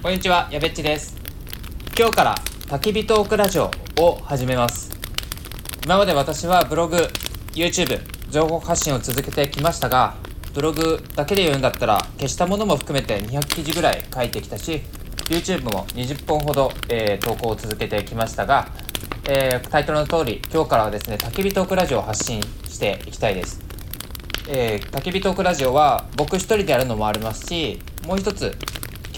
こんにちは、やべっちです。今日から焚き火トークラジオを始めます。今まで私はブログ、YouTube、情報発信を続けてきましたが、ブログだけで言うんだったら消したものも含めて200記事ぐらい書いてきたし、YouTube も20本ほど、えー投稿を続けてきましたが、えータイトルの通り、今日からはですね、焚き火トークラジオを発信していきたいです。えー、焚き火トークラジオは僕一人でやるのもありますしもう一つ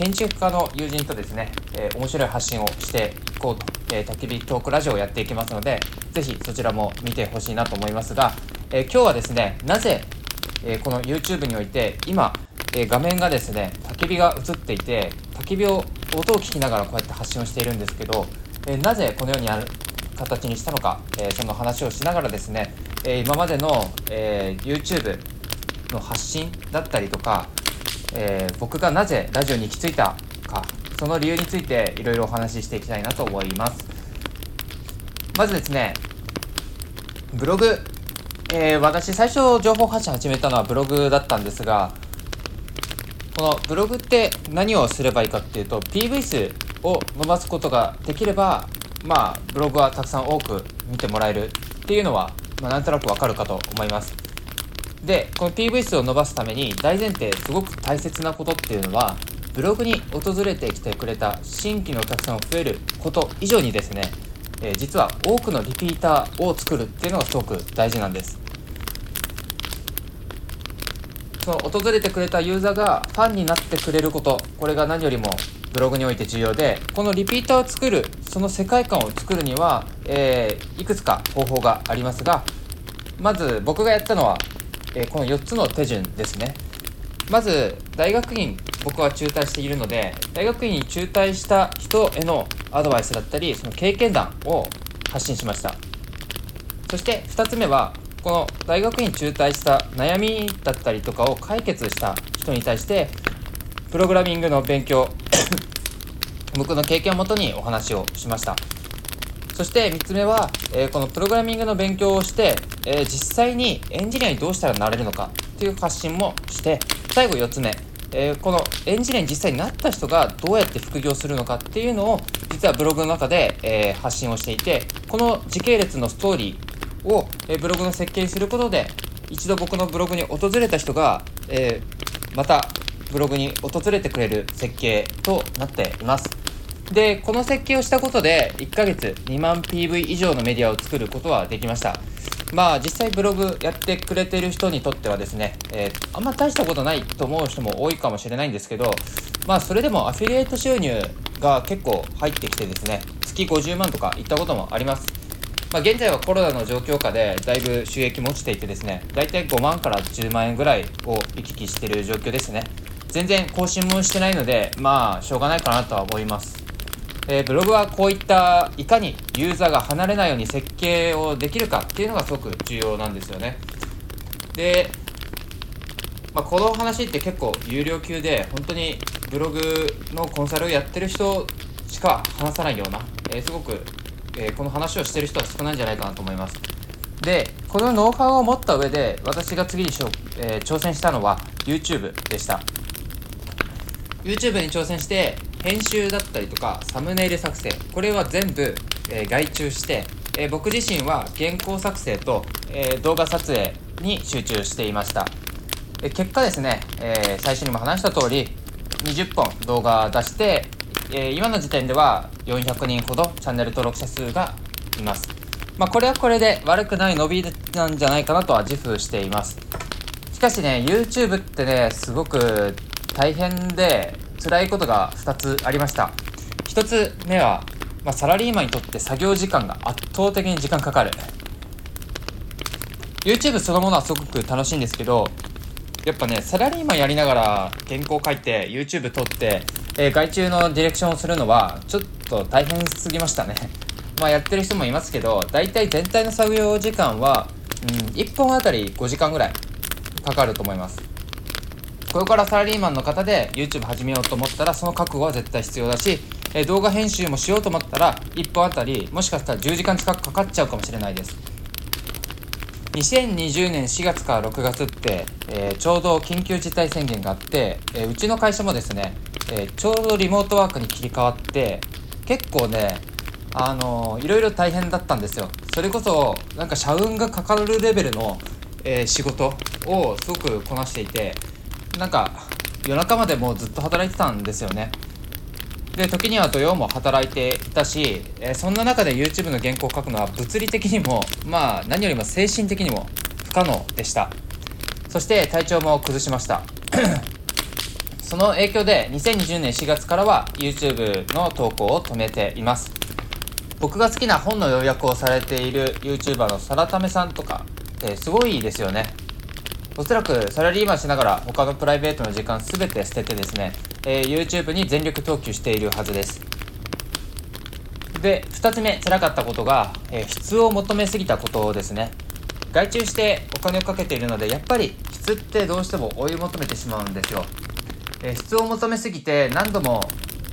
建築家の友人とですね、えー面白い発信をしていこうと、えー、焚き火トークラジオをやっていきますのでぜひそちらも見てほしいなと思いますが、えー今日はですねなぜ、えーこの YouTube において今、え画面がですね焚き火が映っていて焚き火を音を聞きながらこうやって発信をしているんですけど、えなぜこのようにやる形にしたのか、えその話をしながらですね、え今までの、え YouTube の発信だったりとか、えー僕がなぜラジオに行き着いたかその理由についていろいろお話ししていきたいなと思います。まずですねブログ、えー私最初情報発信始めたのはブログだったんですがこのブログって何をすればいいかっていうと PV 数を伸ばすことができればまあブログはたくさん多く見てもらえるっていうのは、まあ、なんとなくわかるかと思います。でこの PV 数を伸ばすために大前提すごく大切なことっていうのはブログに訪れてきてくれた新規のお客さんが増えること以上にですね、えー実は多くのリピーターを作るっていうのがすごく大事なんです。その訪れてくれたユーザーがファンになってくれることこれが何よりもブログにおいて重要でこのリピーターを作るその世界観を作るには、えーいくつか方法がありますがまず僕がやったのは、えこの4つの手順ですね。まず大学院僕は中退しているので大学院に中退した人へのアドバイスだったりその経験談を発信しました。そして2つ目はこの大学院中退した悩みだったりとかを解決した人に対してプログラミングの勉強 僕の経験をもとにお話をしました。そして3つ目は、えーこのプログラミングの勉強をして、えー実際にエンジニアにどうしたらなれるのかっていう発信もして最後4つ目、えーこのエンジニアに実際になった人がどうやって副業するのかっていうのを実はブログの中で、え発信をしていてこの時系列のストーリーを、えブログの設計にすることで一度僕のブログに訪れた人が、えまたブログに訪れてくれる設計となっています。でこの設計をしたことで1ヶ月2万 PV 以上のメディアを作ることはできました。まあ実際ブログやってくれてる人にとってはですね、えーあんま大したことないと思う人も多いかもしれないんですけどまあそれでもアフィリエイト収入が結構入ってきてですね月50万とかいったこともあります。まあ、現在はコロナの状況下でだいぶ収益も落ちていてですね大体5万から10万円ぐらいを行き来してる状況ですね。全然更新もしてないのでまあしょうがないかなとは思います。えーブログはこういったいかにユーザーが離れないように設計をできるかっていうのがすごく重要なんですよね。で、まあ、この話って結構有料級で本当にブログのコンサルをやってる人しか話さないような、えーすごく、えーこの話をしてる人は少ないんじゃないかなと思います。でこのノウハウを持った上で私が次にしょ、えー挑戦したのは YouTube でした。YouTube に挑戦して編集だったりとかサムネイル作成。これは全部、えー外注して、えー僕自身は原稿作成と、えー動画撮影に集中していました。え結果ですね、え最初にも話した通り20本動画出して、え今の時点では400人ほどチャンネル登録者数がいます。まあこれはこれで悪くない伸びなんじゃないかなとは自負しています。しかしね YouTube ってねすごく大変で辛いことが2つありました。1つ目は、まあ、サラリーマンにとって作業時間が圧倒的に時間かかる。YouTube そのものはすごく楽しいんですけどやっぱねサラリーマンやりながら原稿書いて YouTube 撮って、えー外注のディレクションをするのはちょっと大変すぎましたね。まあやってる人もいますけど大体全体の作業時間は、うん、1本あたり5時間ぐらいかかると思います。これからサラリーマンの方で YouTube 始めようと思ったらその覚悟は絶対必要だし、え動画編集もしようと思ったら1本あたりもしかしたら10時間近くかかっちゃうかもしれないです。2020年4月から6月って、えーちょうど緊急事態宣言があって、えーうちの会社もですね、えー、ちょうどリモートワークに切り替わって結構ねあのー、いろいろ大変だったんですよ。それこそなんか社運がかかるレベルの、え、仕事をすごくこなしていてなんか夜中までもうずっと働いてたんですよね。で時には土曜も働いていたし、えー、そんな中で YouTube の原稿を書くのは物理的にもまあ何よりも精神的にも不可能でした。そして体調も崩しました。その影響で2020年4月からは YouTube の投稿を止めています。僕が好きな本の要約をされている YouTuber のサラタメさんとかってすごいですよね。おそらくサラリーマンしながら他のプライベートの時間全て捨ててですね、えー、YouTube に全力投球しているはずです。で2つ目辛かったことが、えー、質を求めすぎたことですね。外注してお金をかけているのでやっぱり質ってどうしても追い求めてしまうんですよ、えー、質を求めすぎて何度も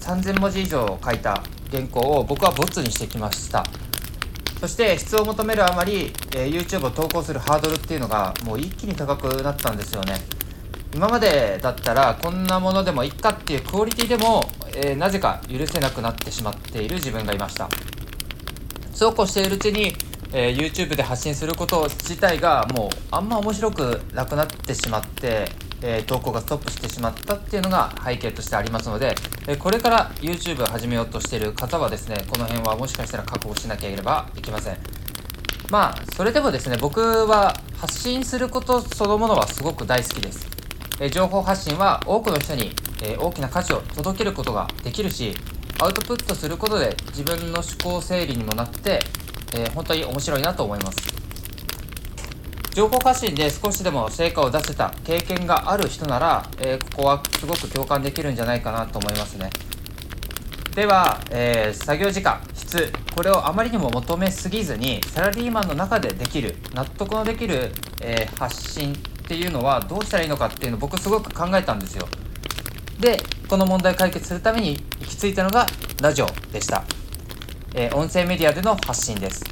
3000文字以上書いた原稿を僕はボツにしてきました。そして質を求めるあまり、えー、YouTube を投稿するハードルっていうのがもう一気に高くなったんですよね。今までだったらこんなものでもいっかっていうクオリティでも、えー、なぜか許せなくなってしまっている自分がいました。そうこうしているうちにえー、YouTube で発信すること自体がもうあんま面白くなくなってしまって、え、投稿がストップしてしまったっていうのが背景としてありますので、え、これから YouTube を始めようとしている方はですねこの辺はもしかしたら確保しなければいけません。まあそれでもですね僕は発信することそのものはすごく大好きです、え情報発信は多くの人に、え大きな価値を届けることができるしアウトプットすることで自分の思考整理にもなってえ、本当に面白いなと思います。情報発信で少しでも成果を出せた経験がある人なら、えー、ここはすごく共感できるんじゃないかなと思いますね。では、えー、作業時間質。これをあまりにも求めすぎずにサラリーマンの中でできる納得のできる、えー、発信っていうのはどうしたらいいのかっていうのを僕すごく考えたんですよ。でこの問題解決するために行き着いたのがラジオでした。え、音声メディアでの発信です。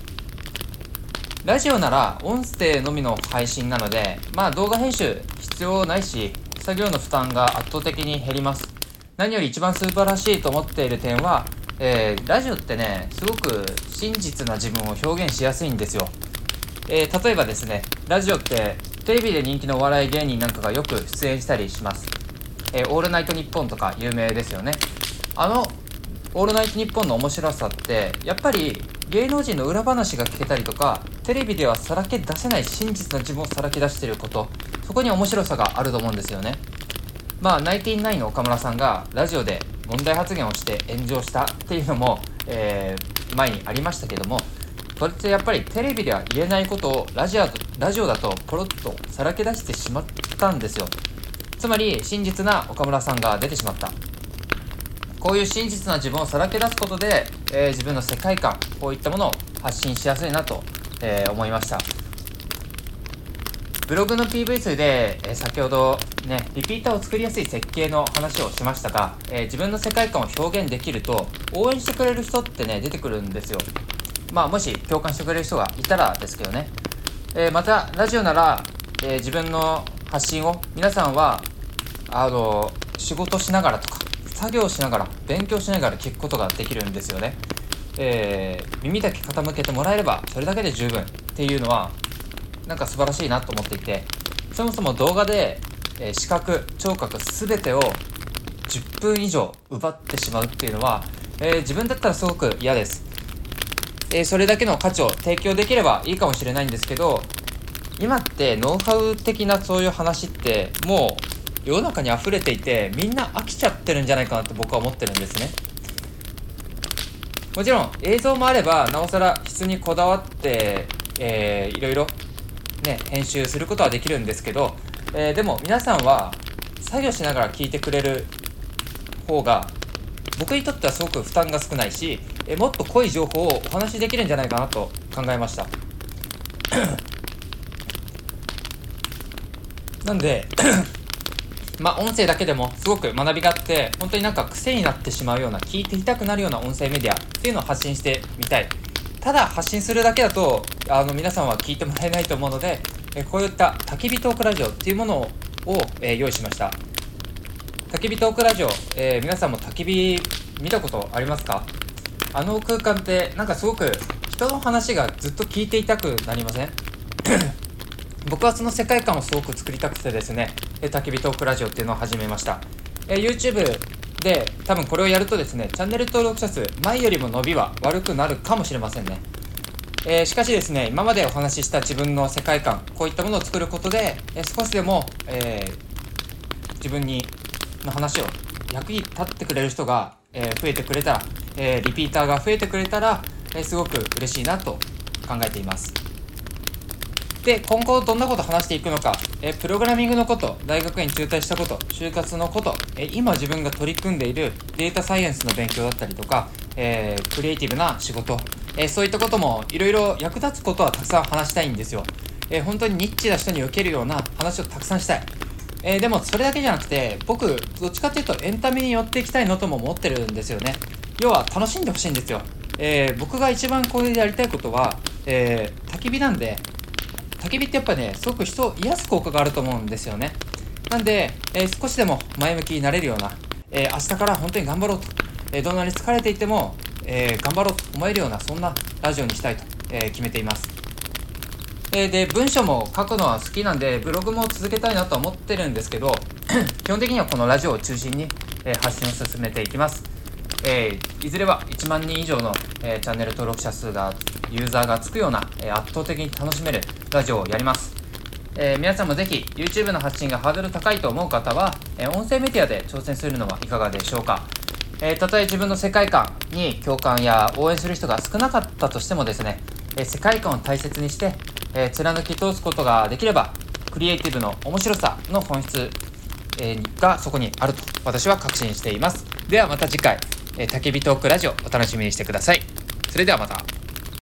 ラジオなら音声のみの配信なのでまあ動画編集必要ないし作業の負担が圧倒的に減ります。何より一番素晴らしいと思っている点は、えー、ラジオってねすごく真実な自分を表現しやすいんですよ、えー、例えばですねラジオってテレビで人気のお笑い芸人なんかがよく出演したりします、えー、オールナイトニッポンとか有名ですよね。あのオールナイトニッポンの面白さってやっぱり芸能人の裏話が聞けたりとかテレビではさらけ出せない真実な自分をさらけ出していること。そこに面白さがあると思うんですよね。まあナイティナインの岡村さんがラジオで問題発言をして炎上したっていうのも、えー、前にありましたけどもこれってやっぱりテレビでは言えないことをラジオラジオだとポロッとさらけ出してしまったんですよ。つまり真実な岡村さんが出てしまった。こういう真実な自分をさらけ出すことで、えー、自分の世界観こういったものを発信しやすいなと、えー、思いました。ブログの PV 数で、えー、先ほどねリピーターを作りやすい設計の話をしましたが、え自分の世界観を表現できると応援してくれる人ってね出てくるんですよ。まあもし共感してくれる人がいたらですけどね、えまたラジオなら、え自分の発信を皆さんはあの仕事しながらとか作業しながら勉強しながら聞くことができるんですよね、えー、耳だけ傾けてもらえればそれだけで十分っていうのはなんか素晴らしいなと思っていてそもそも動画で、えー、視覚聴覚全てを10分以上奪ってしまうっていうのは、えー、自分だったらすごく嫌です、え、それだけの価値を提供できればいいかもしれないんですけど今ってノウハウ的なそういう話ってもう世の中に溢れていてみんな飽きちゃってるんじゃないかなって僕は思ってるんですね。もちろん映像もあればなおさら質にこだわって、えー、いろいろね編集することはできるんですけど、えー、でも皆さんは作業しながら聞いてくれる方が僕にとってはすごく負担が少ないし、えもっと濃い情報をお話しできるんじゃないかなと考えました。なんで まあ、音声だけでもすごく学びがあって、本当になんか癖になってしまうような、聞いていたくなるような音声メディアっていうのを発信してみたい。ただ発信するだけだと、あの、皆さんは聞いてもらえないと思うので、えこういった焚き火トークラジオっていうものを、え、用意しました。焚き火トークラジオ、えー皆さんも焚き火見たことありますか？あの空間ってなんかすごく人の話がずっと聞いていたくなりません？僕はその世界観をすごく作りたくてですね、え焚き火トークラジオっていうのを始めました。え YouTube で多分これをやるとですね、チャンネル登録者数、前よりも伸びは悪くなるかもしれませんね。えーしかしですね、今までお話しした自分の世界観、こういったものを作ることで、えー少しでも、えー自分にの話を役に立ってくれる人が、え増えてくれたら、えリピーターが増えてくれたら、えすごく嬉しいなと考えています。で、今後どんなこと話していくのか、えプログラミングのこと、大学院中退したこと、就活のこと、え今自分が取り組んでいるデータサイエンスの勉強だったりとか、えークリエイティブな仕事、えそういったこともいろいろ役立つことはたくさん話したいんですよ。え本当にニッチな人に受けるような話をたくさんしたい。えーでもそれだけじゃなくて僕どっちかっていうとエンタメに寄っていきたいのとも思ってるんですよね要は楽しんでほしいんですよ、えー僕が一番これでやりたいことは、えー焚き火なんで焚き火ってやっぱねすごく人を癒す効果があると思うんですよね。なんで、えー少しでも前向きになれるような、えー明日から本当に頑張ろうと、えーどんなに疲れていても、え頑張ろうと思えるようなそんなラジオにしたいと、え決めています。えで文章も書くのは好きなんでブログも続けたいなとは思ってるんですけど 基本的にはこのラジオを中心に、え発信を進めていきます、えーいずれは1万人以上の、えーチャンネル登録者数がユーザーがつくような、えー圧倒的に楽しめるラジオをやります。えー皆さんもぜひ YouTube の発信がハードル高いと思う方は、えー音声メディアで挑戦するのはいかがでしょうか。えーたとえ自分の世界観に共感や応援する人が少なかったとしてもですね、え世界観を大切にして、え貫き通すことができればクリエイティブの面白さの本質、えがそこにあると私は確信しています。ではまた次回、え、焚き火トークラジオお楽しみにしてください。それではまた。